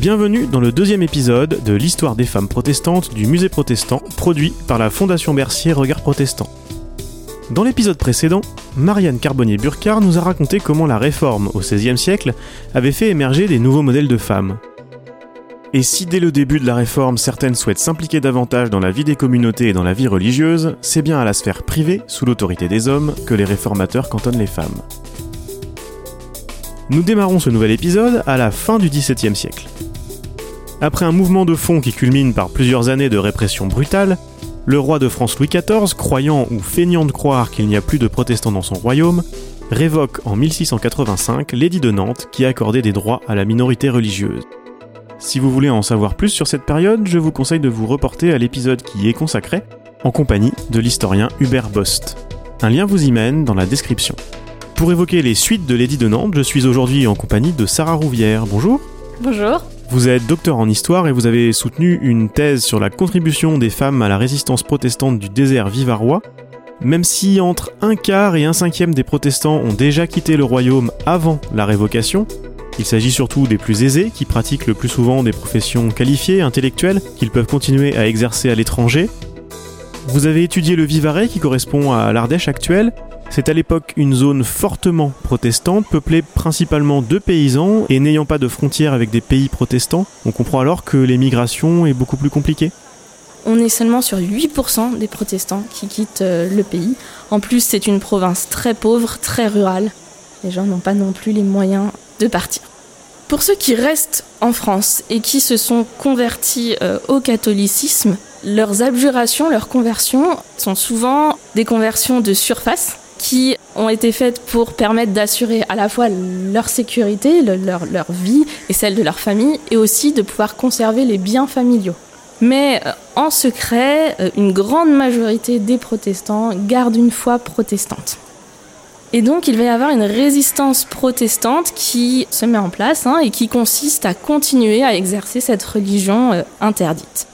Bienvenue dans le deuxième épisode de l'histoire des femmes protestantes du musée protestant, produit par la Fondation Bercier Regard Protestant. Dans l'épisode précédent, Marianne Carbonnier-Burcard nous a raconté comment la réforme au XVIe siècle avait fait émerger des nouveaux modèles de femmes. Et si dès le début de la réforme certaines souhaitent s'impliquer davantage dans la vie des communautés et dans la vie religieuse, c'est bien à la sphère privée, sous l'autorité des hommes, que les réformateurs cantonnent les femmes. Nous démarrons ce nouvel épisode à la fin du XVIIe siècle. Après un mouvement de fond qui culmine par plusieurs années de répression brutale, le roi de France Louis XIV, croyant ou feignant de croire qu'il n'y a plus de protestants dans son royaume, révoque en 1685 l'édit de Nantes qui accordait des droits à la minorité religieuse. Si vous voulez en savoir plus sur cette période, je vous conseille de vous reporter à l'épisode qui y est consacré, en compagnie de l'historien Hubert Bost. Un lien vous y mène dans la description. Pour évoquer les suites de l'édit de Nantes, je suis aujourd'hui en compagnie de Sarah Rouvière. Bonjour. Bonjour. Vous êtes docteur en histoire et vous avez soutenu une thèse sur la contribution des femmes à la résistance protestante du désert vivarois. Même si entre un quart et un cinquième des protestants ont déjà quitté le royaume avant la révocation, il s'agit surtout des plus aisés qui pratiquent le plus souvent des professions qualifiées, intellectuelles, qu'ils peuvent continuer à exercer à l'étranger. Vous avez étudié le Vivarais qui correspond à l'Ardèche actuelle. C'est à l'époque une zone fortement protestante, peuplée principalement de paysans et n'ayant pas de frontières avec des pays protestants. On comprend alors que l'émigration est beaucoup plus compliquée. On est seulement sur 8% des protestants qui quittent euh, le pays. En plus, c'est une province très pauvre, très rurale. Les gens n'ont pas non plus les moyens de partir. Pour ceux qui restent en France et qui se sont convertis euh, au catholicisme, leurs abjurations, leurs conversions sont souvent des conversions de surface qui ont été faites pour permettre d'assurer à la fois leur sécurité, leur, vie et celle de leur famille, et aussi de pouvoir conserver les biens familiaux. Mais euh, en secret, euh, une grande majorité des protestants gardent une foi protestante. Et donc il va y avoir une résistance protestante qui se met en place hein, et qui consiste à continuer à exercer cette religion euh, interdite.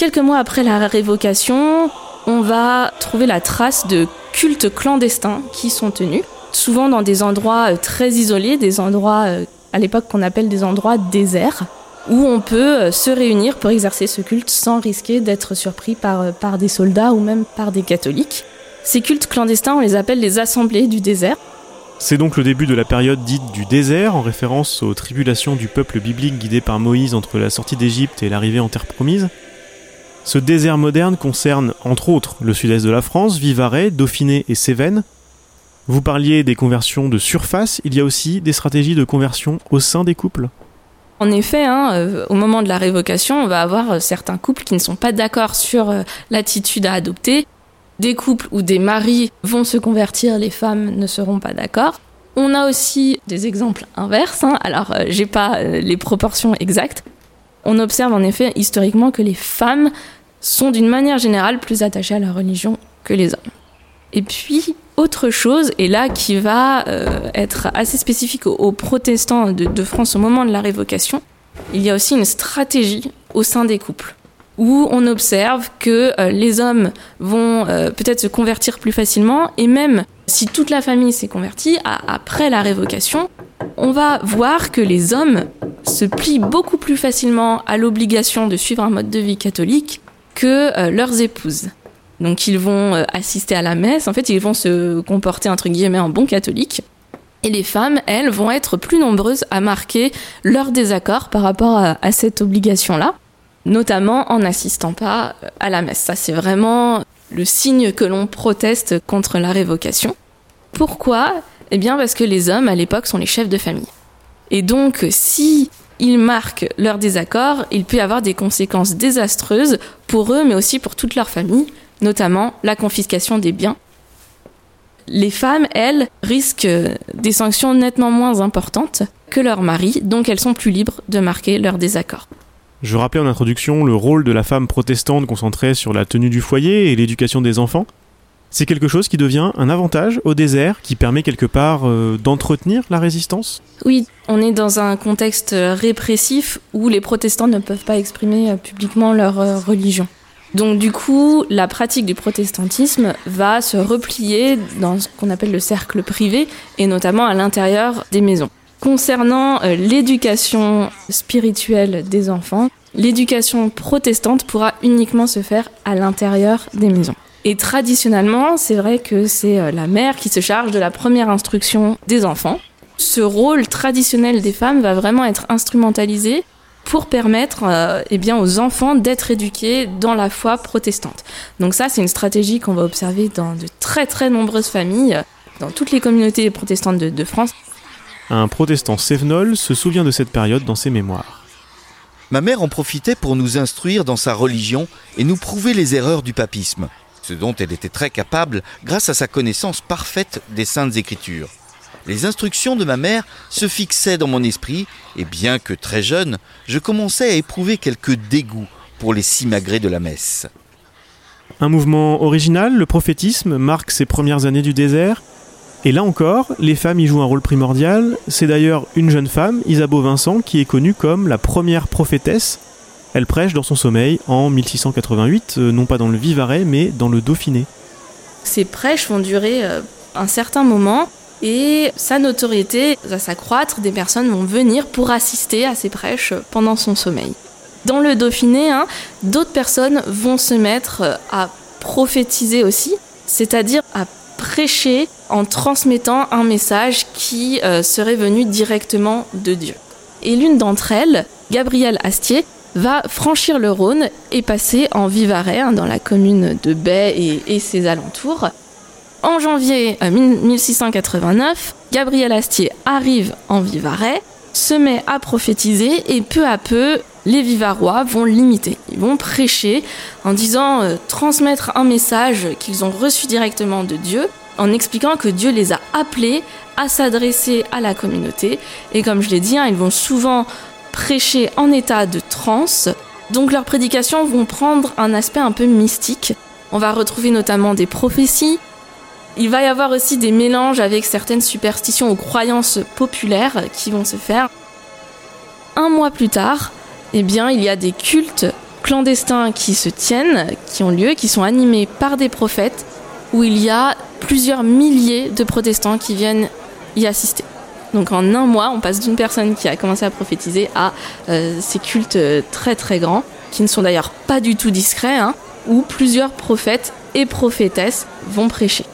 Quelques mois après la révocation, on va trouver la trace de cultes clandestins qui sont tenus, souvent dans des endroits euh, très isolés, des endroits euh, à l'époque qu'on appelle des endroits déserts, où on peut euh, se réunir pour exercer ce culte sans risquer d'être surpris par, des soldats ou même par des catholiques. Ces cultes clandestins, on les appelle les assemblées du désert. C'est donc le début de la période dite du désert, en référence aux tribulations du peuple biblique guidé par Moïse entre la sortie d'Égypte et l'arrivée en terre promise. Ce désert moderne concerne entre autres le sud-est de la France, Vivarais, Dauphiné et Cévennes, vous parliez des conversions de surface, il y a aussi des stratégies de conversion au sein des couples en effet, hein, euh, au moment de la révocation, on va avoir euh, certains couples qui ne sont pas d'accord sur euh, l'attitude à adopter. Des couples où des maris vont se convertir, les femmes ne seront pas d'accord. On a aussi des exemples inverses. Hein. Alors, j'ai pas les proportions exactes. On observe en effet historiquement que les femmes sont d'une manière générale plus attachées à la religion que les hommes. Et puis, autre chose, et là qui va euh, être assez spécifique aux, protestants de, France au moment de la révocation, il y a aussi une stratégie au sein des couples où on observe que euh, les hommes vont euh, peut-être se convertir plus facilement et même si toute la famille s'est convertie après la révocation, on va voir que les hommes se plient beaucoup plus facilement à l'obligation de suivre un mode de vie catholique que leurs épouses. Donc ils vont euh, assister à la messe, en fait ils vont se comporter entre guillemets en bon catholique. Et les femmes, elles, vont être plus nombreuses à marquer leur désaccord par rapport à, cette obligation-là, notamment en n'assistant pas euh, à la messe. Ça, c'est vraiment le signe que l'on proteste contre la révocation. Pourquoi? Eh bien parce que les hommes, à l'époque, sont les chefs de famille. Et donc, si ils marquent leur désaccord, il peut y avoir des conséquences désastreuses pour eux, mais aussi pour toute leur famille, notamment la confiscation des biens. Les femmes, elles, risquent des sanctions nettement moins importantes que leurs maris, donc elles sont plus libres de marquer leur désaccord. Je rappelais en introduction le rôle de la femme protestante concentrée sur la tenue du foyer et l'éducation des enfants. C'est quelque chose qui devient un avantage au désert, qui permet quelque part euh, d'entretenir la résistance? Oui, on est dans un contexte répressif où les protestants ne peuvent pas exprimer euh, publiquement leur euh, religion. Donc du coup, la pratique du protestantisme va se replier dans ce qu'on appelle le cercle privé et notamment à l'intérieur des maisons. Concernant euh, l'éducation spirituelle des enfants, l'éducation protestante pourra uniquement se faire à l'intérieur des maisons. Et traditionnellement, c'est vrai que c'est euh, la mère qui se charge de la première instruction des enfants. Ce rôle traditionnel des femmes va vraiment être instrumentalisé pour permettre euh, eh bien, aux enfants d'être éduqués dans la foi protestante. Donc ça, c'est une stratégie qu'on va observer dans de très très nombreuses familles, dans toutes les communautés protestantes de, de France. Un protestant Sévenol se souvient de cette période dans ses mémoires. Ma mère en profitait pour nous instruire dans sa religion et nous prouver les erreurs du papisme, ce dont elle était très capable grâce à sa connaissance parfaite des saintes écritures. Les instructions de ma mère se fixaient dans mon esprit, et bien que très jeune, je commençais à éprouver quelques dégoût pour les simagrées de la messe. Un mouvement original, le prophétisme, marque ses premières années du désert. Et là encore, les femmes y jouent un rôle primordial. C'est d'ailleurs une jeune femme, Isabeau Vincent, qui est connue comme la première prophétesse. Elle prêche dans son sommeil en 1688, euh, non pas dans le Vivarais, mais dans le Dauphiné. Ces prêches vont durer euh, un certain moment et sa notoriété va s'accroître, des personnes vont venir pour assister à ses prêches pendant son sommeil. Dans le Dauphiné, hein, d'autres personnes vont se mettre à prophétiser aussi, c'est-à-dire à prêcher en transmettant un message qui euh, serait venu directement de Dieu. Et l'une d'entre elles, Gabrielle Astier, va franchir le Rhône et passer en Vivarais, hein, dans la commune de Baie et, ses alentours. En janvier 1689, Gabriel Astier arrive en Vivarais, se met à prophétiser et peu à peu, les Vivarois vont l'imiter. Ils vont prêcher en disant euh, transmettre un message qu'ils ont reçu directement de Dieu, en expliquant que Dieu les a appelés à s'adresser à la communauté. Et comme je l'ai dit, hein, ils vont souvent prêcher en état de transe. Donc leurs prédications vont prendre un aspect un peu mystique. On va retrouver notamment des prophéties, il va y avoir aussi des mélanges avec certaines superstitions ou croyances populaires qui vont se faire. Un mois plus tard, eh bien, il y a des cultes clandestins qui se tiennent, qui ont lieu, qui sont animés par des prophètes, où il y a plusieurs milliers de protestants qui viennent y assister. Donc en un mois, on passe d'une personne qui a commencé à prophétiser à euh, ces cultes très très grands, qui ne sont d'ailleurs pas du tout discrets, hein, où plusieurs prophètes et prophétesses vont prêcher.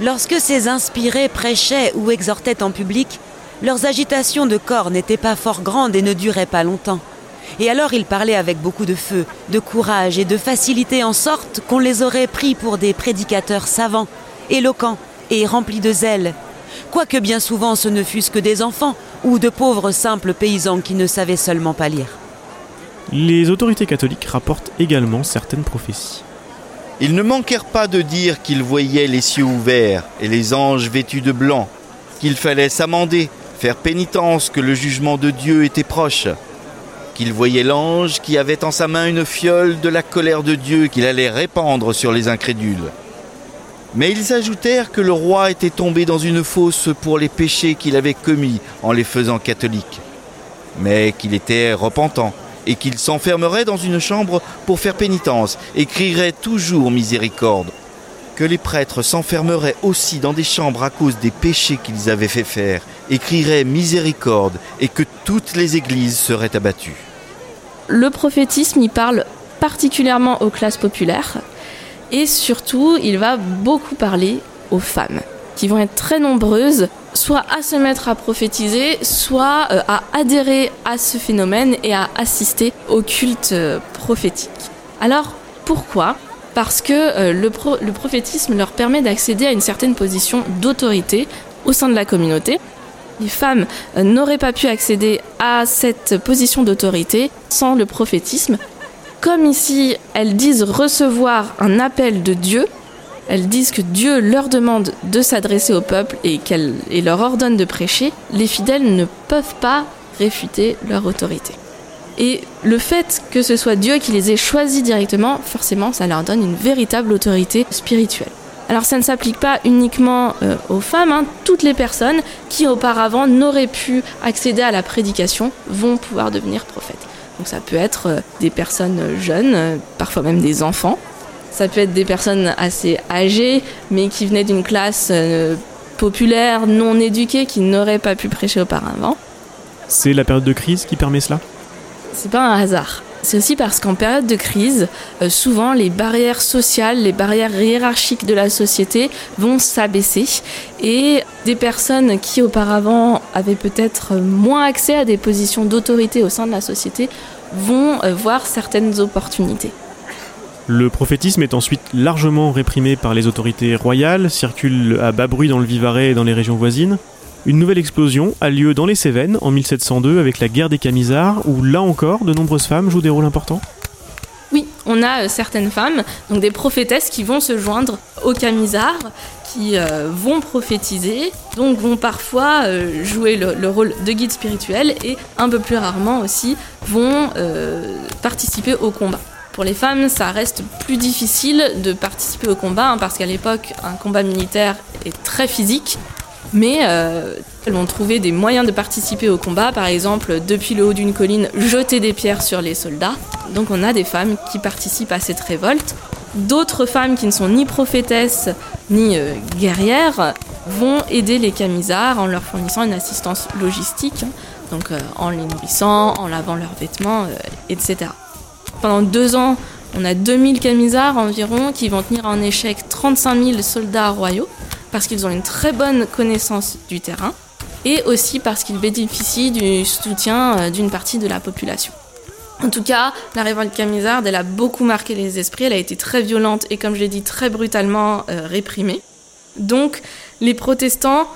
Lorsque ces inspirés prêchaient ou exhortaient en public, leurs agitations de corps n'étaient pas fort grandes et ne duraient pas longtemps. Et alors ils parlaient avec beaucoup de feu, de courage et de facilité en sorte qu'on les aurait pris pour des prédicateurs savants, éloquents et remplis de zèle, quoique bien souvent ce ne fussent que des enfants ou de pauvres simples paysans qui ne savaient seulement pas lire. Les autorités catholiques rapportent également certaines prophéties. Ils ne manquèrent pas de dire qu'ils voyaient les cieux ouverts et les anges vêtus de blanc, qu'il fallait s'amender, faire pénitence, que le jugement de Dieu était proche, qu'ils voyaient l'ange qui avait en sa main une fiole de la colère de Dieu qu'il allait répandre sur les incrédules. Mais ils ajoutèrent que le roi était tombé dans une fosse pour les péchés qu'il avait commis en les faisant catholiques, mais qu'il était repentant et qu'il s'enfermerait dans une chambre pour faire pénitence et crierait toujours miséricorde. Que les prêtres s'enfermeraient aussi dans des chambres à cause des péchés qu'ils avaient fait faire et crieraient miséricorde et que toutes les églises seraient abattues. Le prophétisme y parle particulièrement aux classes populaires et surtout il va beaucoup parler aux femmes qui vont être très nombreuses soit à se mettre à prophétiser, soit euh, à adhérer à ce phénomène et à assister au culte euh, prophétique. Alors, pourquoi? Parce que euh, le, le prophétisme leur permet d'accéder à une certaine position d'autorité au sein de la communauté. Les femmes n'auraient pas pu accéder à cette position d'autorité sans le prophétisme. Comme ici, elles disent recevoir un appel de Dieu, elles disent que Dieu leur demande de s'adresser au peuple et leur ordonne de prêcher, les fidèles ne peuvent pas réfuter leur autorité. Et le fait que ce soit Dieu qui les ait choisis directement, forcément, ça leur donne une véritable autorité spirituelle. Alors ça ne s'applique pas uniquement euh, aux femmes, hein. toutes les personnes qui auparavant n'auraient pu accéder à la prédication vont pouvoir devenir prophètes. Donc ça peut être euh, des personnes jeunes, euh, parfois même des enfants. Ça peut être des personnes assez âgées, mais qui venaient d'une classe populaire, non éduquée, qui n'auraient pas pu prêcher auparavant. C'est la période de crise qui permet cela? C'est pas un hasard. C'est aussi parce qu'en période de crise, euh, souvent les barrières sociales, les barrières hiérarchiques de la société vont s'abaisser et des personnes qui auparavant avaient peut-être moins accès à des positions d'autorité au sein de la société vont euh, voir certaines opportunités. Le prophétisme est ensuite largement réprimé par les autorités royales, circule à bas bruit dans le Vivarais et dans les régions voisines. Une nouvelle explosion a lieu dans les Cévennes en 1702 avec la guerre des Camisards, où là encore de nombreuses femmes jouent des rôles importants. Oui, on a euh, certaines femmes, donc des prophétesses qui vont se joindre aux Camisards, qui euh, vont prophétiser, donc vont parfois euh, jouer le, rôle de guide spirituel et un peu plus rarement aussi vont participer au combat. Pour les femmes, ça reste plus difficile de participer au combat hein, parce qu'à l'époque, un combat militaire est très physique mais euh, elles vont trouver des moyens de participer au combat, par exemple depuis le haut d'une colline jeter des pierres sur les soldats. Donc on a des femmes qui participent à cette révolte. D'autres femmes qui ne sont ni prophétesses ni euh, guerrières vont aider les camisards en leur fournissant une assistance logistique, hein. donc euh, en les nourrissant, en lavant leurs vêtements, etc. Pendant deux ans, on a 2000 camisards environ qui vont tenir en échec 35 000 soldats royaux parce qu'ils ont une très bonne connaissance du terrain et aussi parce qu'ils bénéficient du soutien euh, d'une partie de la population. En tout cas, la révolte camisarde, elle a beaucoup marqué les esprits, elle a été très violente et comme je l'ai dit, très brutalement euh, réprimée. Donc, les protestants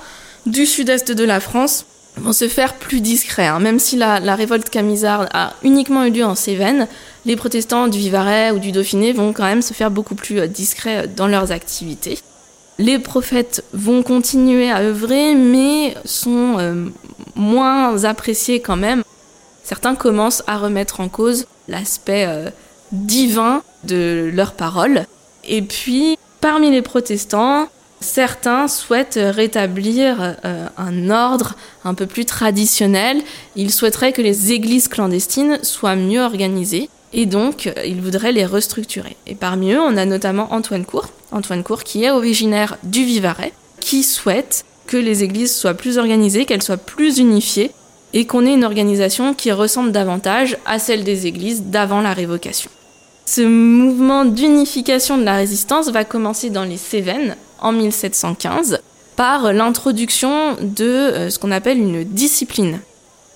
du sud-est de la France vont se faire plus discrets. Hein. Même si la, la, révolte camisarde a uniquement eu lieu en Cévennes, les protestants du Vivarais ou du Dauphiné vont quand même se faire beaucoup plus euh, discrets dans leurs activités les prophètes vont continuer à œuvrer, mais sont euh, moins appréciés quand même. Certains commencent à remettre en cause l'aspect euh, divin de leurs paroles. Et puis, parmi les protestants, certains souhaitent rétablir euh, un ordre un peu plus traditionnel. Ils souhaiteraient que les églises clandestines soient mieux organisées et donc ils voudraient les restructurer. Et parmi eux, on a notamment Antoine Court, Antoine Court qui est originaire du Vivarais, qui souhaite que les églises soient plus organisées, qu'elles soient plus unifiées et qu'on ait une organisation qui ressemble davantage à celle des églises d'avant la révocation. Ce mouvement d'unification de la résistance va commencer dans les Cévennes en 1715 par l'introduction de euh, ce qu'on appelle une discipline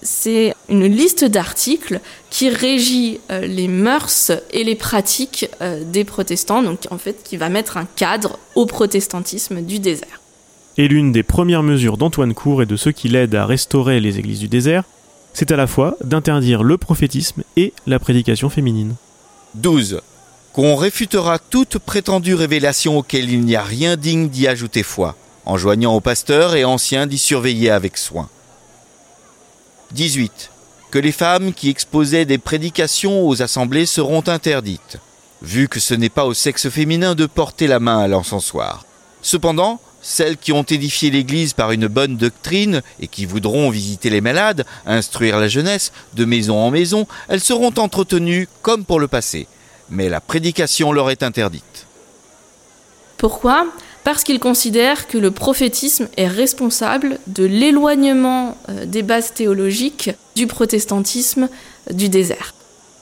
c'est une liste d'articles qui régit euh, les mœurs et les pratiques euh, des protestants, donc en fait qui va mettre un cadre au protestantisme du désert. Et l'une des premières mesures d'Antoine Cour et de ceux qui l'aident à restaurer les églises du désert, c'est à la fois d'interdire le prophétisme et la prédication féminine. 12. Qu'on réfutera toute prétendue révélation auquel il n'y a rien digne d'y ajouter foi, en joignant aux pasteurs et anciens d'y surveiller avec soin. 18. Que les femmes qui exposaient des prédications aux assemblées seront interdites, vu que ce n'est pas au sexe féminin de porter la main à l'encensoir. Cependant, celles qui ont édifié l'Église par une bonne doctrine et qui voudront visiter les malades, instruire la jeunesse, de maison en maison, elles seront entretenues comme pour le passé, mais la prédication leur est interdite. Pourquoi? Parce qu'il considère que le prophétisme est responsable de l'éloignement euh, des bases théologiques du protestantisme du désert.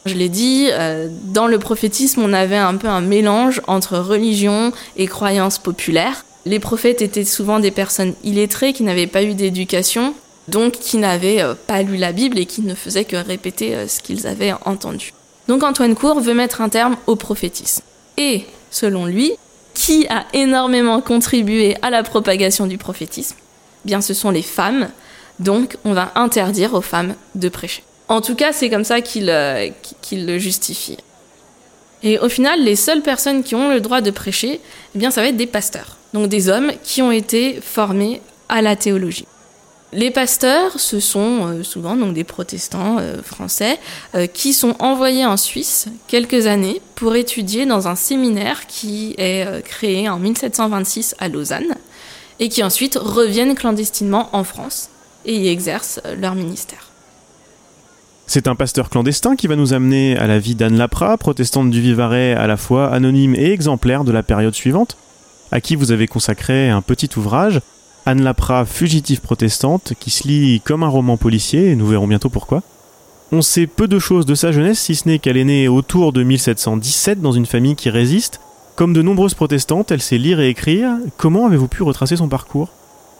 Je l'ai dit, euh, dans le prophétisme, on avait un peu un mélange entre religion et croyances populaires. Les prophètes étaient souvent des personnes illettrées qui n'avaient pas eu d'éducation, donc qui n'avaient euh, pas lu la Bible et qui ne faisaient que répéter ce qu'ils avaient entendu. Donc Antoine Cour veut mettre un terme au prophétisme. Et, selon lui, qui a énormément contribué à la propagation du prophétisme Bien, ce sont les femmes. Donc, on va interdire aux femmes de prêcher. En tout cas, c'est comme ça qu'il euh, le justifie. Et au final, les seules personnes qui ont le droit de prêcher, eh bien, ça va être des pasteurs. Donc des hommes qui ont été formés à la théologie. Les pasteurs, ce sont euh, souvent des protestants euh, français euh, qui sont envoyés en Suisse quelques années pour étudier dans un séminaire qui est créé en 1726 à Lausanne et qui ensuite reviennent clandestinement en France et y exercent leur ministère. C'est un pasteur clandestin qui va nous amener à la vie d'Anne Lapra, protestante du Vivarais à la fois anonyme et exemplaire de la période suivante, à qui vous avez consacré un petit ouvrage Anne Lapra, fugitive protestante, qui se lit comme un roman policier, et nous verrons bientôt pourquoi. On sait peu de choses de sa jeunesse, si ce n'est qu'elle est née autour de 1717 dans une famille qui résiste. Comme de nombreuses protestantes, elle sait lire et écrire. Comment avez-vous pu retracer son parcours?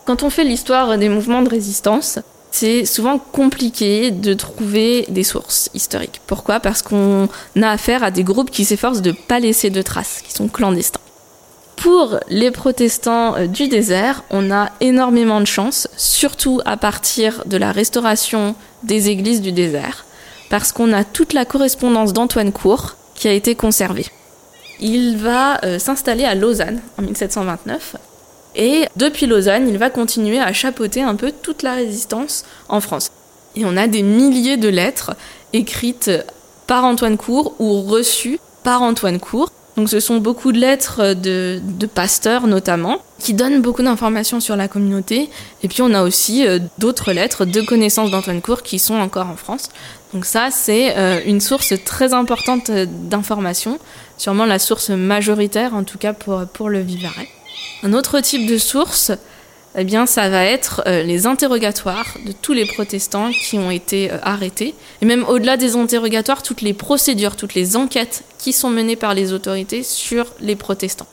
Quand on fait l'histoire des mouvements de résistance, c'est souvent compliqué de trouver des sources historiques. Pourquoi? Parce qu'on a affaire à des groupes qui s'efforcent de ne pas laisser de traces, qui sont clandestins. Pour les protestants euh, du désert, on a énormément de chance, surtout à partir de la restauration des églises du désert, parce qu'on a toute la correspondance d'Antoine Cour qui a été conservée. Il va euh, s'installer à Lausanne en 1729 et depuis Lausanne, il va continuer à chapeauter un peu toute la résistance en France. Et on a des milliers de lettres écrites par Antoine Cour ou reçues par Antoine Cour donc ce sont beaucoup de lettres de, pasteurs notamment, qui donnent beaucoup d'informations sur la communauté. Et puis on a aussi euh, d'autres lettres de connaissances d'Antoine Cour qui sont encore en France. Donc ça, c'est euh, une source très importante d'informations, sûrement la source majoritaire en tout cas pour, pour le Vivarais. Un autre type de source, eh bien, ça va être euh, les interrogatoires de tous les protestants qui ont été euh, arrêtés. Et même au-delà des interrogatoires, toutes les procédures, toutes les enquêtes qui sont menées par les autorités sur les protestants.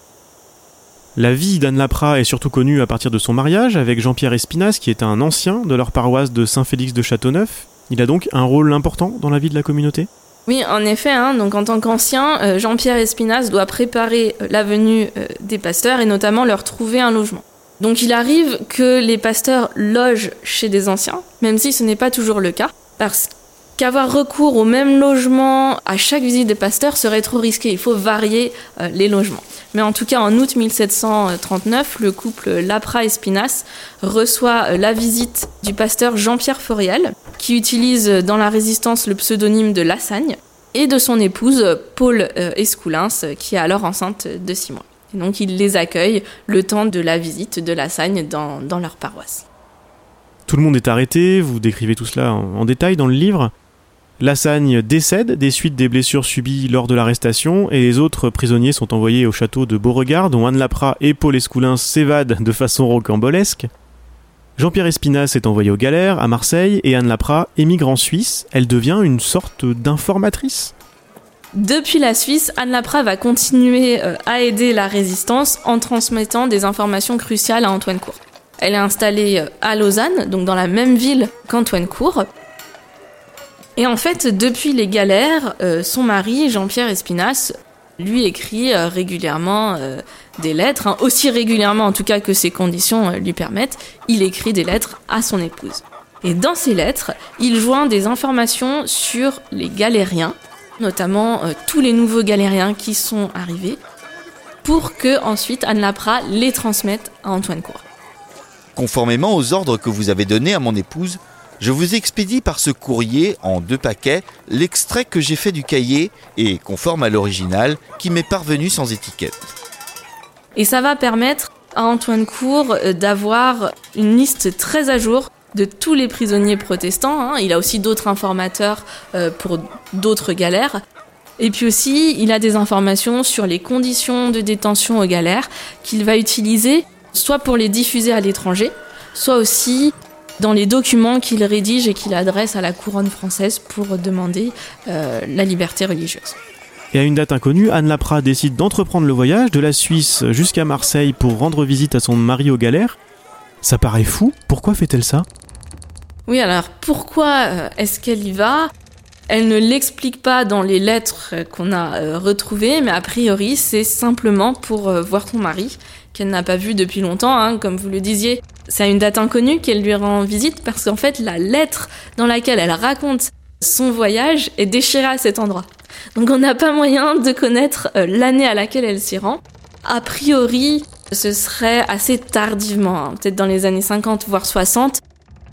La vie d'Anne Lapra est surtout connue à partir de son mariage avec Jean-Pierre Espinas, qui est un ancien de leur paroisse de Saint-Félix de Châteauneuf. Il a donc un rôle important dans la vie de la communauté? Oui, en effet, hein, donc en tant qu'ancien, euh, Jean-Pierre Espinas doit préparer la venue des pasteurs et notamment leur trouver un logement. Donc il arrive que les pasteurs logent chez des anciens, même si ce n'est pas toujours le cas, parce qu'avoir recours au même logement à chaque visite des pasteurs serait trop risqué. Il faut varier euh, les logements. Mais en tout cas, en août 1739, le couple Lapra-Espinas reçoit euh, la visite du pasteur Jean-Pierre Foriel, qui utilise dans la résistance le pseudonyme de Lassagne, et de son épouse Paul euh, Escoulins, qui est alors enceinte de six mois donc ils les accueillent le temps de la visite de la Sagne dans, leur paroisse. Tout le monde est arrêté, vous décrivez tout cela en, détail dans le livre. Lassagne décède des suites des blessures subies lors de l'arrestation et les autres prisonniers sont envoyés au château de Beauregard dont Anne Lapra et Paul Escoulin s'évadent de façon rocambolesque. Jean-Pierre Espinas est envoyé aux galères à Marseille et Anne Lapra émigre en Suisse. Elle devient une sorte d'informatrice. Depuis la Suisse, Anne Lapra va continuer euh, à aider la résistance en transmettant des informations cruciales à Antoine Cour. Elle est installée euh, à Lausanne, donc dans la même ville qu'Antoine Cour. Et en fait, depuis les galères, euh, son mari, Jean-Pierre Espinas, lui écrit régulièrement des lettres, hein, aussi régulièrement en tout cas que ses conditions lui permettent, il écrit des lettres à son épouse. Et dans ces lettres, il joint des informations sur les galériens, notamment euh, tous les nouveaux galériens qui sont arrivés, pour que ensuite Anne Lapra les transmette à Antoine Cour. Conformément aux ordres que vous avez donnés à mon épouse, je vous expédie par ce courrier en deux paquets l'extrait que j'ai fait du cahier et conforme à l'original qui m'est parvenu sans étiquette. Et ça va permettre à Antoine Cour euh, d'avoir une liste très à jour de tous les prisonniers protestants. Hein. Il a aussi d'autres informateurs euh, pour d'autres galères. Et puis aussi, il a des informations sur les conditions de détention aux galères qu'il va utiliser soit pour les diffuser à l'étranger, soit aussi dans les documents qu'il rédige et qu'il adresse à la couronne française pour demander euh, la liberté religieuse. Et à une date inconnue, Anne Lapra décide d'entreprendre le voyage de la Suisse jusqu'à Marseille pour rendre visite à son mari aux galères. Ça paraît fou, pourquoi fait-elle ça? Oui, alors pourquoi euh, est-ce qu'elle y va? Elle ne l'explique pas dans les lettres qu'on a euh, retrouvées, mais a priori c'est simplement pour euh, voir son mari, qu'elle n'a pas vu depuis longtemps, hein, comme vous le disiez. C'est à une date inconnue qu'elle lui rend visite parce qu'en fait la lettre dans laquelle elle raconte son voyage est déchirée à cet endroit. Donc on n'a pas moyen de connaître l'année à laquelle elle s'y rend. A priori, ce serait assez tardivement, hein, peut-être dans les années 50 voire 60,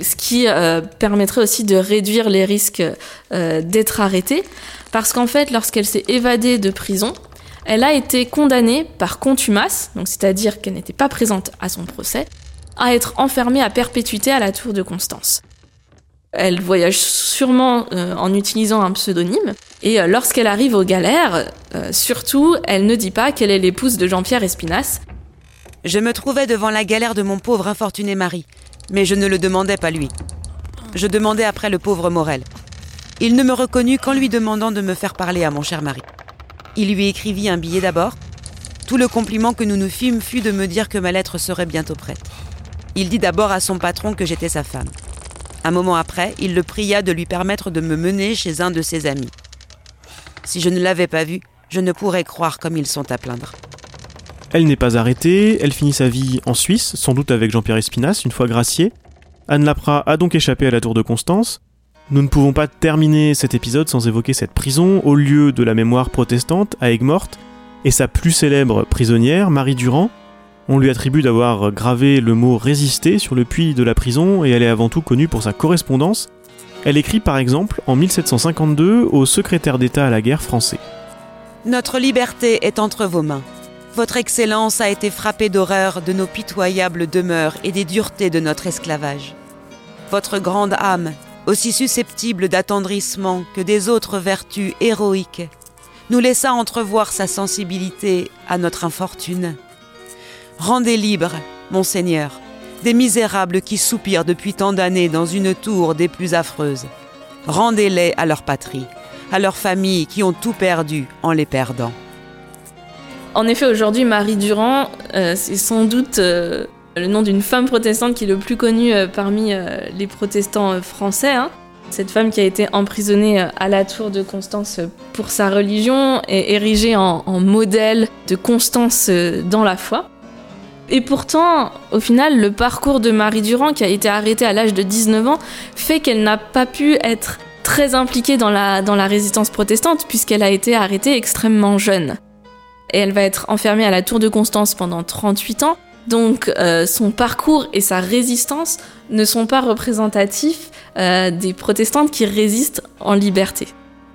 ce qui euh, permettrait aussi de réduire les risques euh, d'être arrêtée, parce qu'en fait, lorsqu'elle s'est évadée de prison, elle a été condamnée par contumace, donc c'est-à-dire qu'elle n'était pas présente à son procès, à être enfermée à perpétuité à la tour de Constance. Elle voyage sûrement euh, en utilisant un pseudonyme, et lorsqu'elle arrive aux galères, surtout, elle ne dit pas qu'elle est l'épouse de Jean-Pierre Espinasse. Je me trouvais devant la galère de mon pauvre infortuné mari. Mais je ne le demandais pas lui. Je demandais après le pauvre Morel. Il ne me reconnut qu'en lui demandant de me faire parler à mon cher mari. Il lui écrivit un billet d'abord. Tout le compliment que nous nous fîmes fut de me dire que ma lettre serait bientôt prête. Il dit d'abord à son patron que j'étais sa femme. Un moment après, il le pria de lui permettre de me mener chez un de ses amis. Si je ne l'avais pas vu, je ne pourrais croire comme ils sont à plaindre. Elle n'est pas arrêtée, elle finit sa vie en Suisse, sans doute avec Jean-Pierre Espinasse, une fois gracié. Anne Lapra a donc échappé à la tour de Constance. Nous ne pouvons pas terminer cet épisode sans évoquer cette prison au lieu de la mémoire protestante à Aigues-Mortes et sa plus célèbre prisonnière, Marie Durand. On lui attribue d'avoir gravé le mot résister sur le puits de la prison et elle est avant tout connue pour sa correspondance. Elle écrit par exemple en 1752 au secrétaire d'État à la guerre français. Notre liberté est entre vos mains. Votre Excellence a été frappée d'horreur de nos pitoyables demeures et des duretés de notre esclavage. Votre grande âme, aussi susceptible d'attendrissement que des autres vertus héroïques, nous laissa entrevoir sa sensibilité à notre infortune. Rendez libres, Monseigneur, des misérables qui soupirent depuis tant d'années dans une tour des plus affreuses. Rendez-les à leur patrie, à leurs familles qui ont tout perdu en les perdant. En effet, aujourd'hui, Marie Durand, euh, c'est sans doute euh, le nom d'une femme protestante qui est le plus connue euh, parmi les protestants français. Hein. Cette femme qui a été emprisonnée à la tour de Constance pour sa religion est érigée en, modèle de constance dans la foi. Et pourtant, au final, le parcours de Marie Durand, qui a été arrêtée à l'âge de 19 ans, fait qu'elle n'a pas pu être très impliquée dans la résistance protestante, puisqu'elle a été arrêtée extrêmement jeune et elle va être enfermée à la Tour de Constance pendant 38 ans. Donc euh, son parcours et sa résistance ne sont pas représentatifs euh, des protestantes qui résistent en liberté.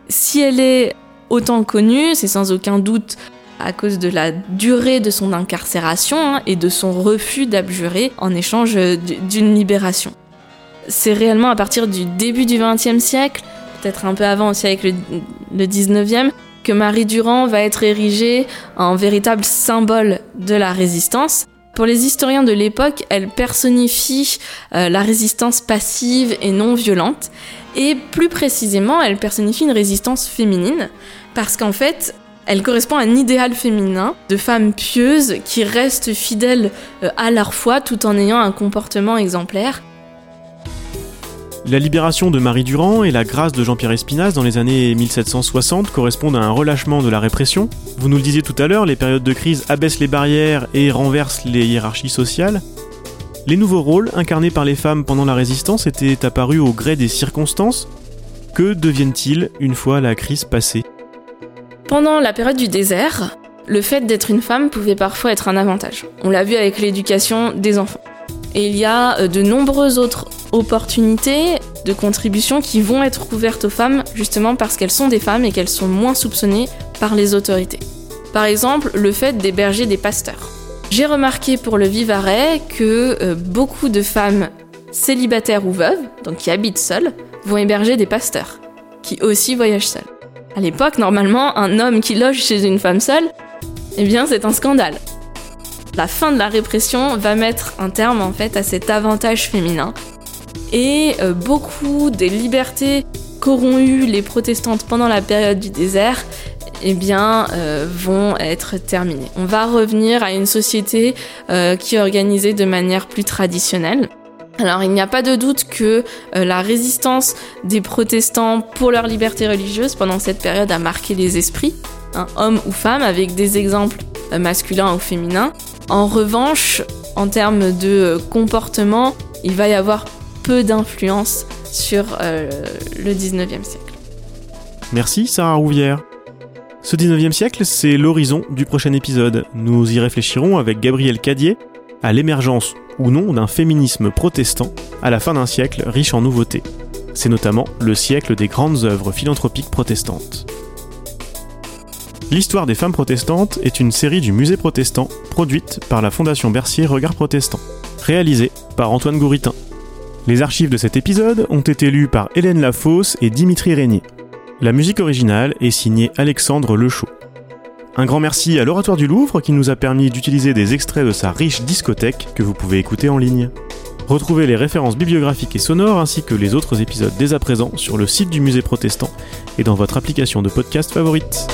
Si elle est autant connue, c'est sans aucun doute à cause de la durée de son incarcération hein, et de son refus d'abjurer en échange d'une libération. C'est réellement à partir du début du XXe siècle, peut-être un peu avant aussi avec le, le 19e, que Marie Durand va être érigée en véritable symbole de la résistance. Pour les historiens de l'époque, elle personnifie euh, la résistance passive et non violente. Et plus précisément, elle personnifie une résistance féminine, parce qu'en fait, elle correspond à un idéal féminin de femmes pieuses qui restent fidèles euh, à leur foi tout en ayant un comportement exemplaire. La libération de Marie Durand et la grâce de Jean-Pierre Espinasse dans les années 1760 correspondent à un relâchement de la répression. Vous nous le disiez tout à l'heure, les périodes de crise abaissent les barrières et renversent les hiérarchies sociales. Les nouveaux rôles incarnés par les femmes pendant la résistance étaient apparus au gré des circonstances. Que deviennent-ils une fois la crise passée? Pendant la période du désert, le fait d'être une femme pouvait parfois être un avantage. On l'a vu avec l'éducation des enfants. Et il y a euh, de nombreuses autres opportunités de contribution qui vont être ouvertes aux femmes justement parce qu'elles sont des femmes et qu'elles sont moins soupçonnées par les autorités. Par exemple, le fait d'héberger des pasteurs. J'ai remarqué pour le Vivarais que euh, beaucoup de femmes célibataires ou veuves, donc qui habitent seules, vont héberger des pasteurs, qui aussi voyagent seuls. À l'époque, normalement, un homme qui loge chez une femme seule, eh bien, c'est un scandale la fin de la répression va mettre un terme en fait à cet avantage féminin. Et euh, beaucoup des libertés qu'auront eu les protestantes pendant la période du désert eh bien, euh, vont être terminées. On va revenir à une société euh, qui est organisée de manière plus traditionnelle. Alors il n'y a pas de doute que la résistance des protestants pour leur liberté religieuse pendant cette période a marqué les esprits, hein, hommes ou femmes, avec des exemples masculins ou féminins. En revanche, en termes de comportement, il va y avoir peu d'influence sur euh, le 19e siècle. Merci Sarah Rouvière. Ce 19e siècle, c'est l'horizon du prochain épisode. Nous y réfléchirons avec Gabriel Cadier à l'émergence ou non d'un féminisme protestant à la fin d'un siècle riche en nouveautés. C'est notamment le siècle des grandes œuvres philanthropiques protestantes. L'histoire des femmes protestantes est une série du musée protestant produite par la Fondation Bercier Regard Protestant, réalisée par Antoine Gouritin. Les archives de cet épisode ont été lues par Hélène Lafosse et Dimitri Régnier. La musique originale est signée Alexandre Lechaud. Un grand merci à l'Oratoire du Louvre qui nous a permis d'utiliser des extraits de sa riche discothèque que vous pouvez écouter en ligne. Retrouvez les références bibliographiques et sonores ainsi que les autres épisodes dès à présent sur le site du musée protestant et dans votre application de podcast favorite.